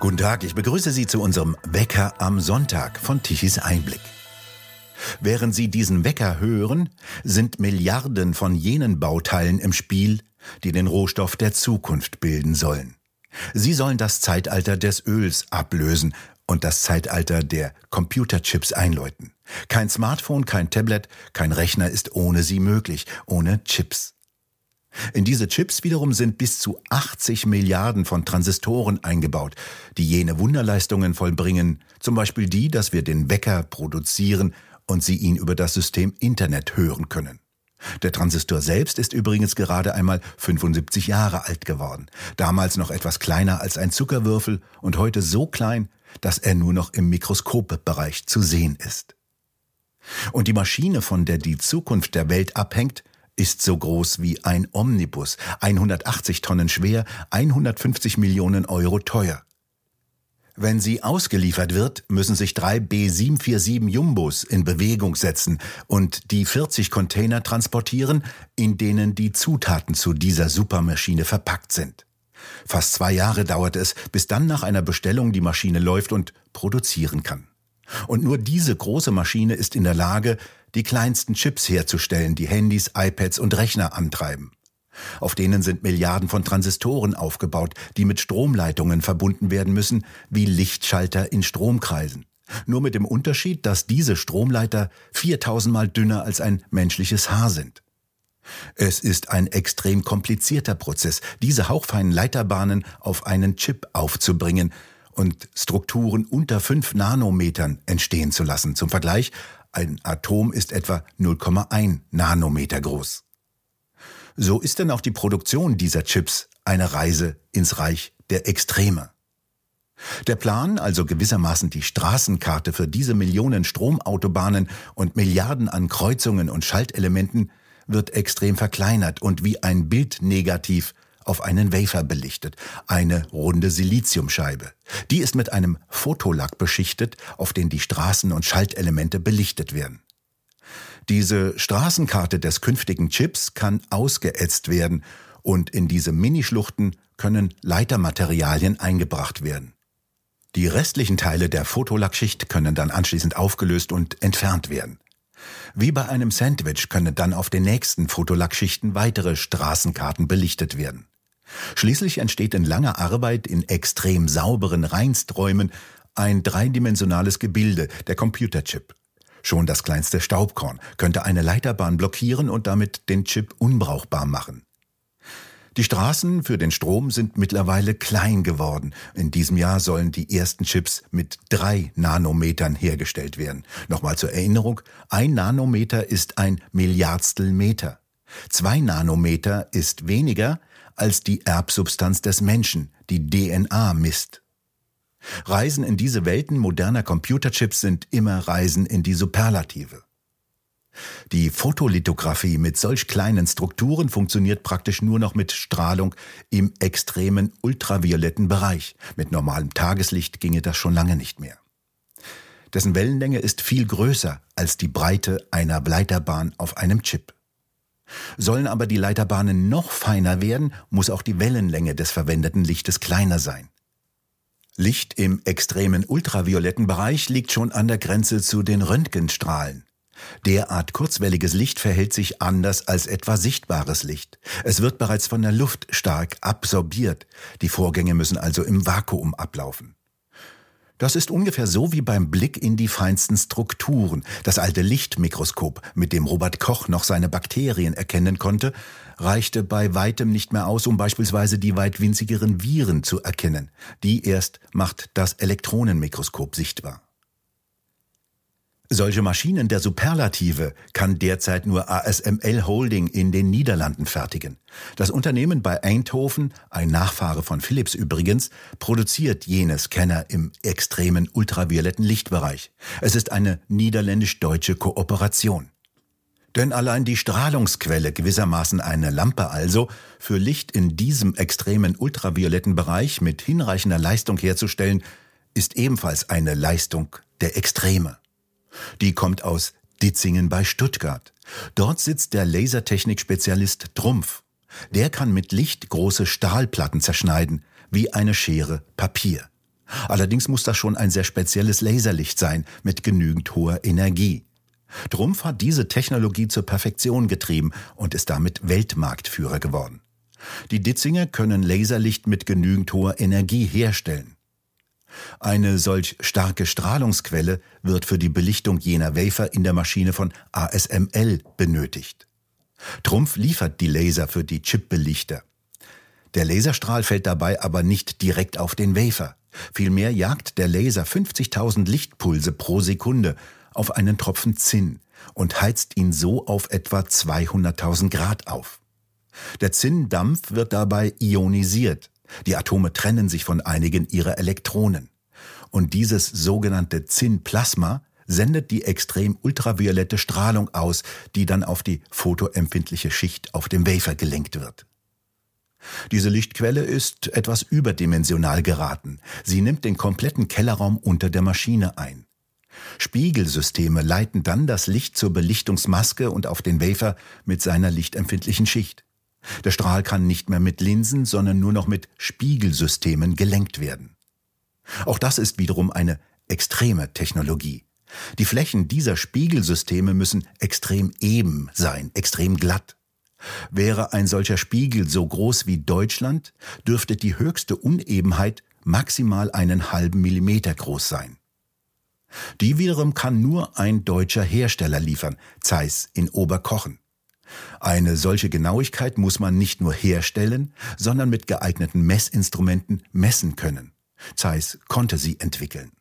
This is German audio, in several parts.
Guten Tag, ich begrüße Sie zu unserem Wecker am Sonntag von Tichys Einblick. Während Sie diesen Wecker hören, sind Milliarden von jenen Bauteilen im Spiel, die den Rohstoff der Zukunft bilden sollen. Sie sollen das Zeitalter des Öls ablösen und das Zeitalter der Computerchips einläuten. Kein Smartphone, kein Tablet, kein Rechner ist ohne sie möglich, ohne Chips. In diese Chips wiederum sind bis zu 80 Milliarden von Transistoren eingebaut, die jene Wunderleistungen vollbringen, zum Beispiel die, dass wir den Wecker produzieren und Sie ihn über das System Internet hören können. Der Transistor selbst ist übrigens gerade einmal 75 Jahre alt geworden, damals noch etwas kleiner als ein Zuckerwürfel und heute so klein, dass er nur noch im Mikroskopbereich zu sehen ist. Und die Maschine, von der die Zukunft der Welt abhängt, ist so groß wie ein Omnibus, 180 Tonnen schwer, 150 Millionen Euro teuer. Wenn sie ausgeliefert wird, müssen sich drei B747 Jumbos in Bewegung setzen und die 40 Container transportieren, in denen die Zutaten zu dieser Supermaschine verpackt sind. Fast zwei Jahre dauert es, bis dann nach einer Bestellung die Maschine läuft und produzieren kann. Und nur diese große Maschine ist in der Lage, die kleinsten Chips herzustellen, die Handys, iPads und Rechner antreiben. Auf denen sind Milliarden von Transistoren aufgebaut, die mit Stromleitungen verbunden werden müssen, wie Lichtschalter in Stromkreisen. Nur mit dem Unterschied, dass diese Stromleiter 4000 mal dünner als ein menschliches Haar sind. Es ist ein extrem komplizierter Prozess, diese hauchfeinen Leiterbahnen auf einen Chip aufzubringen und Strukturen unter 5 Nanometern entstehen zu lassen. Zum Vergleich, ein Atom ist etwa 0,1 Nanometer groß. So ist denn auch die Produktion dieser Chips eine Reise ins Reich der Extreme. Der Plan, also gewissermaßen die Straßenkarte für diese Millionen Stromautobahnen und Milliarden an Kreuzungen und Schaltelementen, wird extrem verkleinert und wie ein Bildnegativ auf einen Wafer belichtet, eine runde Siliziumscheibe. Die ist mit einem Fotolack beschichtet, auf den die Straßen und Schaltelemente belichtet werden. Diese Straßenkarte des künftigen Chips kann ausgeätzt werden und in diese Minischluchten können Leitermaterialien eingebracht werden. Die restlichen Teile der Fotolackschicht können dann anschließend aufgelöst und entfernt werden. Wie bei einem Sandwich können dann auf den nächsten Fotolackschichten weitere Straßenkarten belichtet werden. Schließlich entsteht in langer Arbeit in extrem sauberen Reinsträumen ein dreidimensionales Gebilde, der Computerchip. Schon das kleinste Staubkorn könnte eine Leiterbahn blockieren und damit den Chip unbrauchbar machen. Die Straßen für den Strom sind mittlerweile klein geworden. In diesem Jahr sollen die ersten Chips mit drei Nanometern hergestellt werden. Nochmal zur Erinnerung, ein Nanometer ist ein Milliardstel Meter. Zwei Nanometer ist weniger, als die Erbsubstanz des Menschen, die DNA misst. Reisen in diese Welten moderner Computerchips sind immer Reisen in die Superlative. Die Fotolithografie mit solch kleinen Strukturen funktioniert praktisch nur noch mit Strahlung im extremen ultravioletten Bereich. Mit normalem Tageslicht ginge das schon lange nicht mehr. Dessen Wellenlänge ist viel größer als die Breite einer Leiterbahn auf einem Chip. Sollen aber die Leiterbahnen noch feiner werden, muss auch die Wellenlänge des verwendeten Lichtes kleiner sein. Licht im extremen ultravioletten Bereich liegt schon an der Grenze zu den Röntgenstrahlen. Derart kurzwelliges Licht verhält sich anders als etwa sichtbares Licht. Es wird bereits von der Luft stark absorbiert. Die Vorgänge müssen also im Vakuum ablaufen. Das ist ungefähr so wie beim Blick in die feinsten Strukturen. Das alte Lichtmikroskop, mit dem Robert Koch noch seine Bakterien erkennen konnte, reichte bei weitem nicht mehr aus, um beispielsweise die weit winzigeren Viren zu erkennen. Die erst macht das Elektronenmikroskop sichtbar. Solche Maschinen der Superlative kann derzeit nur ASML Holding in den Niederlanden fertigen. Das Unternehmen bei Eindhoven, ein Nachfahre von Philips übrigens, produziert jene Scanner im extremen ultravioletten Lichtbereich. Es ist eine niederländisch-deutsche Kooperation. Denn allein die Strahlungsquelle, gewissermaßen eine Lampe also, für Licht in diesem extremen ultravioletten Bereich mit hinreichender Leistung herzustellen, ist ebenfalls eine Leistung der Extreme. Die kommt aus Ditzingen bei Stuttgart. Dort sitzt der Lasertechnik-Spezialist Trumpf. Der kann mit Licht große Stahlplatten zerschneiden, wie eine Schere Papier. Allerdings muss das schon ein sehr spezielles Laserlicht sein mit genügend hoher Energie. Trumpf hat diese Technologie zur Perfektion getrieben und ist damit Weltmarktführer geworden. Die Ditzinger können Laserlicht mit genügend hoher Energie herstellen. Eine solch starke Strahlungsquelle wird für die Belichtung jener Wafer in der Maschine von ASML benötigt. Trumpf liefert die Laser für die Chipbelichter. Der Laserstrahl fällt dabei aber nicht direkt auf den Wafer. Vielmehr jagt der Laser 50.000 Lichtpulse pro Sekunde auf einen Tropfen Zinn und heizt ihn so auf etwa 200.000 Grad auf. Der Zinndampf wird dabei ionisiert. Die Atome trennen sich von einigen ihrer Elektronen. Und dieses sogenannte Zinnplasma sendet die extrem ultraviolette Strahlung aus, die dann auf die photoempfindliche Schicht auf dem Wafer gelenkt wird. Diese Lichtquelle ist etwas überdimensional geraten. Sie nimmt den kompletten Kellerraum unter der Maschine ein. Spiegelsysteme leiten dann das Licht zur Belichtungsmaske und auf den Wafer mit seiner lichtempfindlichen Schicht. Der Strahl kann nicht mehr mit Linsen, sondern nur noch mit Spiegelsystemen gelenkt werden. Auch das ist wiederum eine extreme Technologie. Die Flächen dieser Spiegelsysteme müssen extrem eben sein, extrem glatt. Wäre ein solcher Spiegel so groß wie Deutschland, dürfte die höchste Unebenheit maximal einen halben Millimeter groß sein. Die wiederum kann nur ein deutscher Hersteller liefern, Zeiss in Oberkochen. Eine solche Genauigkeit muss man nicht nur herstellen, sondern mit geeigneten Messinstrumenten messen können. Zeiss konnte sie entwickeln.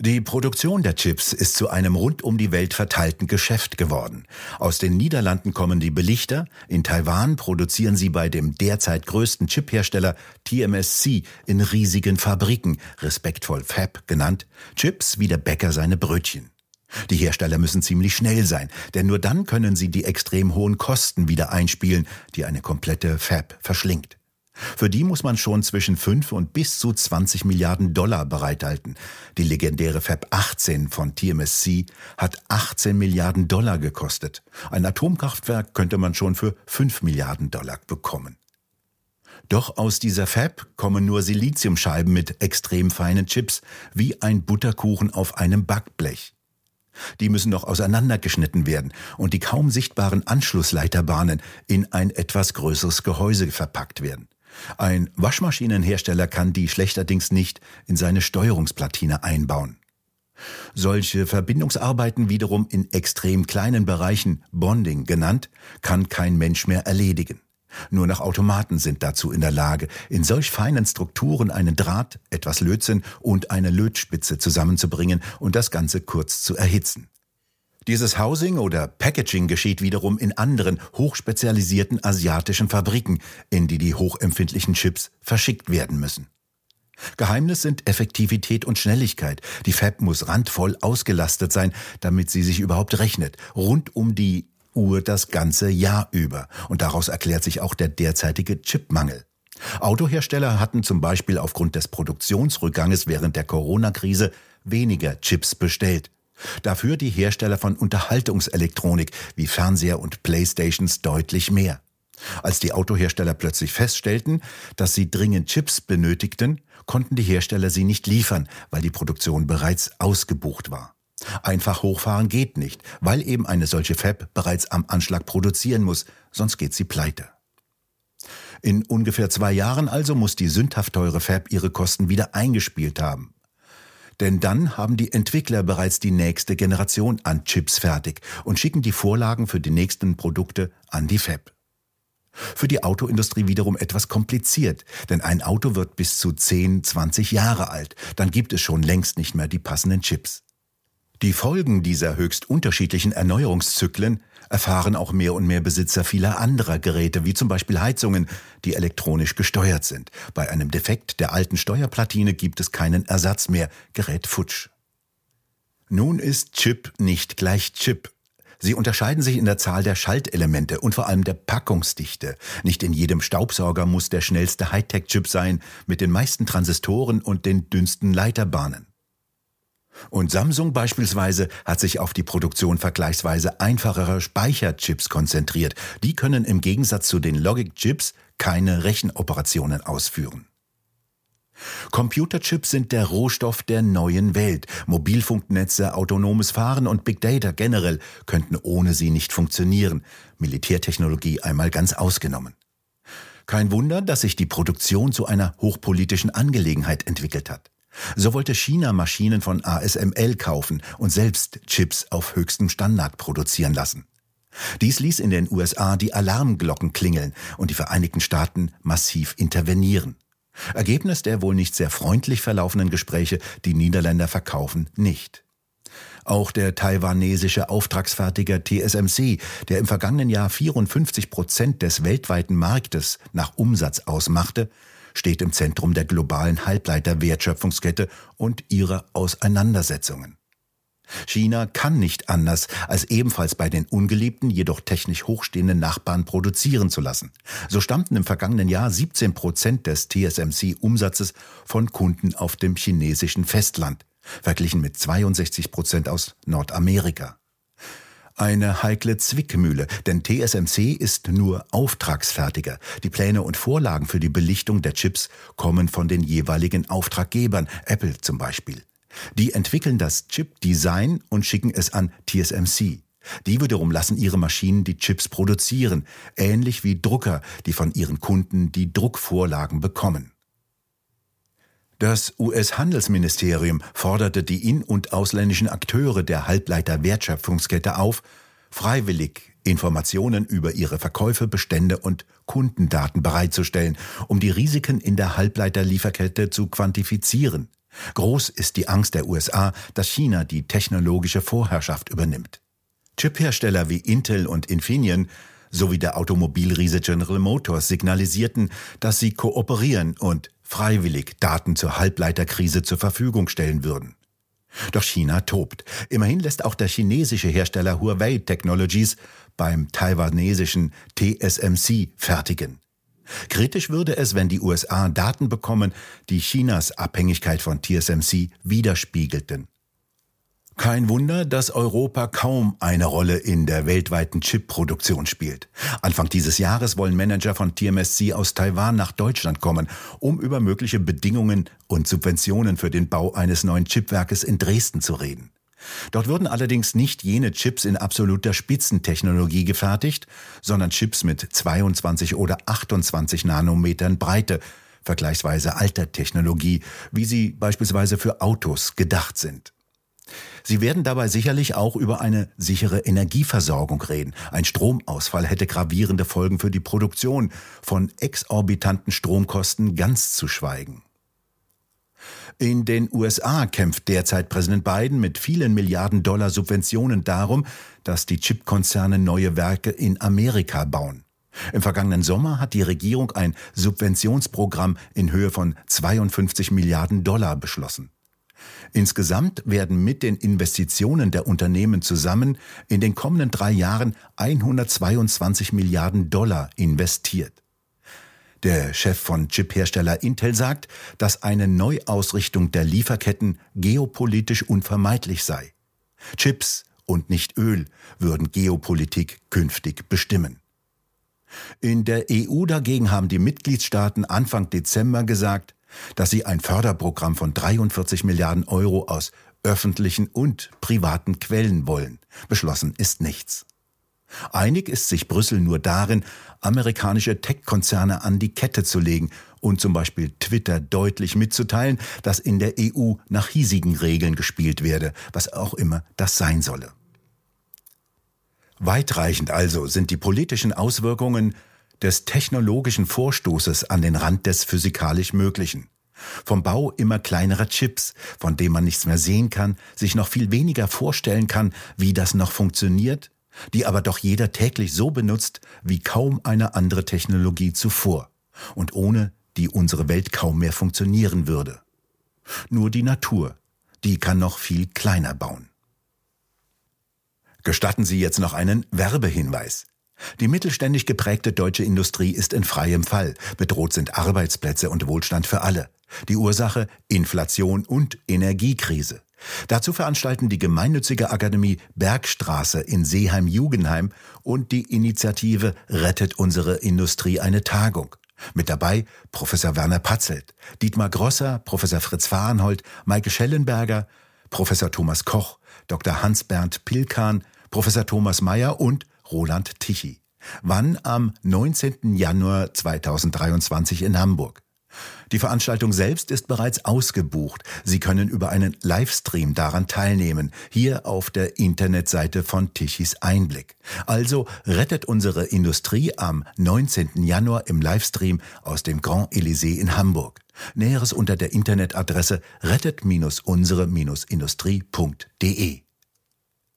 Die Produktion der Chips ist zu einem rund um die Welt verteilten Geschäft geworden. Aus den Niederlanden kommen die Belichter, in Taiwan produzieren sie bei dem derzeit größten Chiphersteller TMSC in riesigen Fabriken, respektvoll Fab genannt, Chips wie der Bäcker seine Brötchen. Die Hersteller müssen ziemlich schnell sein, denn nur dann können sie die extrem hohen Kosten wieder einspielen, die eine komplette Fab verschlingt. Für die muss man schon zwischen 5 und bis zu 20 Milliarden Dollar bereithalten. Die legendäre Fab 18 von TMSC hat 18 Milliarden Dollar gekostet. Ein Atomkraftwerk könnte man schon für 5 Milliarden Dollar bekommen. Doch aus dieser Fab kommen nur Siliziumscheiben mit extrem feinen Chips, wie ein Butterkuchen auf einem Backblech. Die müssen noch auseinandergeschnitten werden und die kaum sichtbaren Anschlussleiterbahnen in ein etwas größeres Gehäuse verpackt werden. Ein Waschmaschinenhersteller kann die schlechterdings nicht in seine Steuerungsplatine einbauen. Solche Verbindungsarbeiten wiederum in extrem kleinen Bereichen, Bonding genannt, kann kein Mensch mehr erledigen. Nur noch Automaten sind dazu in der Lage, in solch feinen Strukturen einen Draht, etwas Lötzinn und eine Lötspitze zusammenzubringen und das Ganze kurz zu erhitzen. Dieses Housing oder Packaging geschieht wiederum in anderen hochspezialisierten asiatischen Fabriken, in die die hochempfindlichen Chips verschickt werden müssen. Geheimnis sind Effektivität und Schnelligkeit. Die Fab muss randvoll ausgelastet sein, damit sie sich überhaupt rechnet. Rund um die Uhr das ganze Jahr über. Und daraus erklärt sich auch der derzeitige Chipmangel. Autohersteller hatten zum Beispiel aufgrund des Produktionsrückganges während der Corona-Krise weniger Chips bestellt. Dafür die Hersteller von Unterhaltungselektronik wie Fernseher und Playstations deutlich mehr. Als die Autohersteller plötzlich feststellten, dass sie dringend Chips benötigten, konnten die Hersteller sie nicht liefern, weil die Produktion bereits ausgebucht war. Einfach hochfahren geht nicht, weil eben eine solche Fab bereits am Anschlag produzieren muss, sonst geht sie pleite. In ungefähr zwei Jahren also muss die sündhaft teure Fab ihre Kosten wieder eingespielt haben. Denn dann haben die Entwickler bereits die nächste Generation an Chips fertig und schicken die Vorlagen für die nächsten Produkte an die Fab. Für die Autoindustrie wiederum etwas kompliziert, denn ein Auto wird bis zu 10, 20 Jahre alt, dann gibt es schon längst nicht mehr die passenden Chips. Die Folgen dieser höchst unterschiedlichen Erneuerungszyklen erfahren auch mehr und mehr Besitzer vieler anderer Geräte, wie zum Beispiel Heizungen, die elektronisch gesteuert sind. Bei einem Defekt der alten Steuerplatine gibt es keinen Ersatz mehr, Gerät futsch. Nun ist Chip nicht gleich Chip. Sie unterscheiden sich in der Zahl der Schaltelemente und vor allem der Packungsdichte. Nicht in jedem Staubsauger muss der schnellste Hightech-Chip sein, mit den meisten Transistoren und den dünnsten Leiterbahnen. Und Samsung beispielsweise hat sich auf die Produktion vergleichsweise einfacherer Speicherchips konzentriert. Die können im Gegensatz zu den Logic-Chips keine Rechenoperationen ausführen. Computerchips sind der Rohstoff der neuen Welt. Mobilfunknetze, autonomes Fahren und Big Data generell könnten ohne sie nicht funktionieren. Militärtechnologie einmal ganz ausgenommen. Kein Wunder, dass sich die Produktion zu einer hochpolitischen Angelegenheit entwickelt hat. So wollte China Maschinen von ASML kaufen und selbst Chips auf höchstem Standard produzieren lassen. Dies ließ in den USA die Alarmglocken klingeln und die Vereinigten Staaten massiv intervenieren. Ergebnis der wohl nicht sehr freundlich verlaufenden Gespräche, die Niederländer verkaufen nicht. Auch der taiwanesische Auftragsfertiger TSMC, der im vergangenen Jahr 54 Prozent des weltweiten Marktes nach Umsatz ausmachte, steht im Zentrum der globalen Halbleiterwertschöpfungskette und ihrer Auseinandersetzungen. China kann nicht anders, als ebenfalls bei den ungeliebten, jedoch technisch hochstehenden Nachbarn produzieren zu lassen. So stammten im vergangenen Jahr 17 Prozent des TSMC-Umsatzes von Kunden auf dem chinesischen Festland, verglichen mit 62 Prozent aus Nordamerika. Eine heikle Zwickmühle, denn TSMC ist nur Auftragsfertiger. Die Pläne und Vorlagen für die Belichtung der Chips kommen von den jeweiligen Auftraggebern, Apple zum Beispiel. Die entwickeln das Chip-Design und schicken es an TSMC. Die wiederum lassen ihre Maschinen die Chips produzieren, ähnlich wie Drucker, die von ihren Kunden die Druckvorlagen bekommen. Das US-Handelsministerium forderte die in- und ausländischen Akteure der Halbleiter-Wertschöpfungskette auf, freiwillig Informationen über ihre Verkäufe, Bestände und Kundendaten bereitzustellen, um die Risiken in der Halbleiterlieferkette zu quantifizieren. Groß ist die Angst der USA, dass China die technologische Vorherrschaft übernimmt. Chiphersteller wie Intel und Infineon sowie der Automobilriese General Motors signalisierten, dass sie kooperieren und freiwillig Daten zur Halbleiterkrise zur Verfügung stellen würden. Doch China tobt. Immerhin lässt auch der chinesische Hersteller Huawei Technologies beim taiwanesischen TSMC fertigen. Kritisch würde es, wenn die USA Daten bekommen, die Chinas Abhängigkeit von TSMC widerspiegelten. Kein Wunder, dass Europa kaum eine Rolle in der weltweiten Chipproduktion spielt. Anfang dieses Jahres wollen Manager von TMSC aus Taiwan nach Deutschland kommen, um über mögliche Bedingungen und Subventionen für den Bau eines neuen Chipwerkes in Dresden zu reden. Dort würden allerdings nicht jene Chips in absoluter Spitzentechnologie gefertigt, sondern Chips mit 22 oder 28 Nanometern Breite, vergleichsweise alter Technologie, wie sie beispielsweise für Autos gedacht sind. Sie werden dabei sicherlich auch über eine sichere Energieversorgung reden. Ein Stromausfall hätte gravierende Folgen für die Produktion, von exorbitanten Stromkosten ganz zu schweigen. In den USA kämpft derzeit Präsident Biden mit vielen Milliarden Dollar Subventionen darum, dass die Chipkonzerne neue Werke in Amerika bauen. Im vergangenen Sommer hat die Regierung ein Subventionsprogramm in Höhe von 52 Milliarden Dollar beschlossen. Insgesamt werden mit den Investitionen der Unternehmen zusammen in den kommenden drei Jahren 122 Milliarden Dollar investiert. Der Chef von Chiphersteller Intel sagt, dass eine Neuausrichtung der Lieferketten geopolitisch unvermeidlich sei. Chips und nicht Öl würden Geopolitik künftig bestimmen. In der EU dagegen haben die Mitgliedstaaten Anfang Dezember gesagt, dass sie ein Förderprogramm von 43 Milliarden Euro aus öffentlichen und privaten Quellen wollen. Beschlossen ist nichts. Einig ist sich Brüssel nur darin, amerikanische Tech-Konzerne an die Kette zu legen und zum Beispiel Twitter deutlich mitzuteilen, dass in der EU nach hiesigen Regeln gespielt werde, was auch immer das sein solle. Weitreichend also sind die politischen Auswirkungen des technologischen Vorstoßes an den Rand des physikalisch Möglichen. Vom Bau immer kleinerer Chips, von dem man nichts mehr sehen kann, sich noch viel weniger vorstellen kann, wie das noch funktioniert, die aber doch jeder täglich so benutzt wie kaum eine andere Technologie zuvor und ohne die unsere Welt kaum mehr funktionieren würde. Nur die Natur, die kann noch viel kleiner bauen. Gestatten Sie jetzt noch einen Werbehinweis. Die mittelständisch geprägte deutsche Industrie ist in freiem Fall. Bedroht sind Arbeitsplätze und Wohlstand für alle. Die Ursache Inflation und Energiekrise. Dazu veranstalten die gemeinnützige Akademie Bergstraße in Seeheim-Jugenheim und die Initiative Rettet unsere Industrie eine Tagung. Mit dabei Professor Werner Patzelt, Dietmar Grosser, Professor Fritz Fahrenhold, Maike Schellenberger, Professor Thomas Koch, Dr. Hans-Bernd Pilkan, Professor Thomas Mayer und Roland Tichy. Wann? Am 19. Januar 2023 in Hamburg. Die Veranstaltung selbst ist bereits ausgebucht. Sie können über einen Livestream daran teilnehmen, hier auf der Internetseite von Tichys Einblick. Also rettet unsere Industrie am 19. Januar im Livestream aus dem Grand Elysée in Hamburg. Näheres unter der Internetadresse rettet-unsere-industrie.de.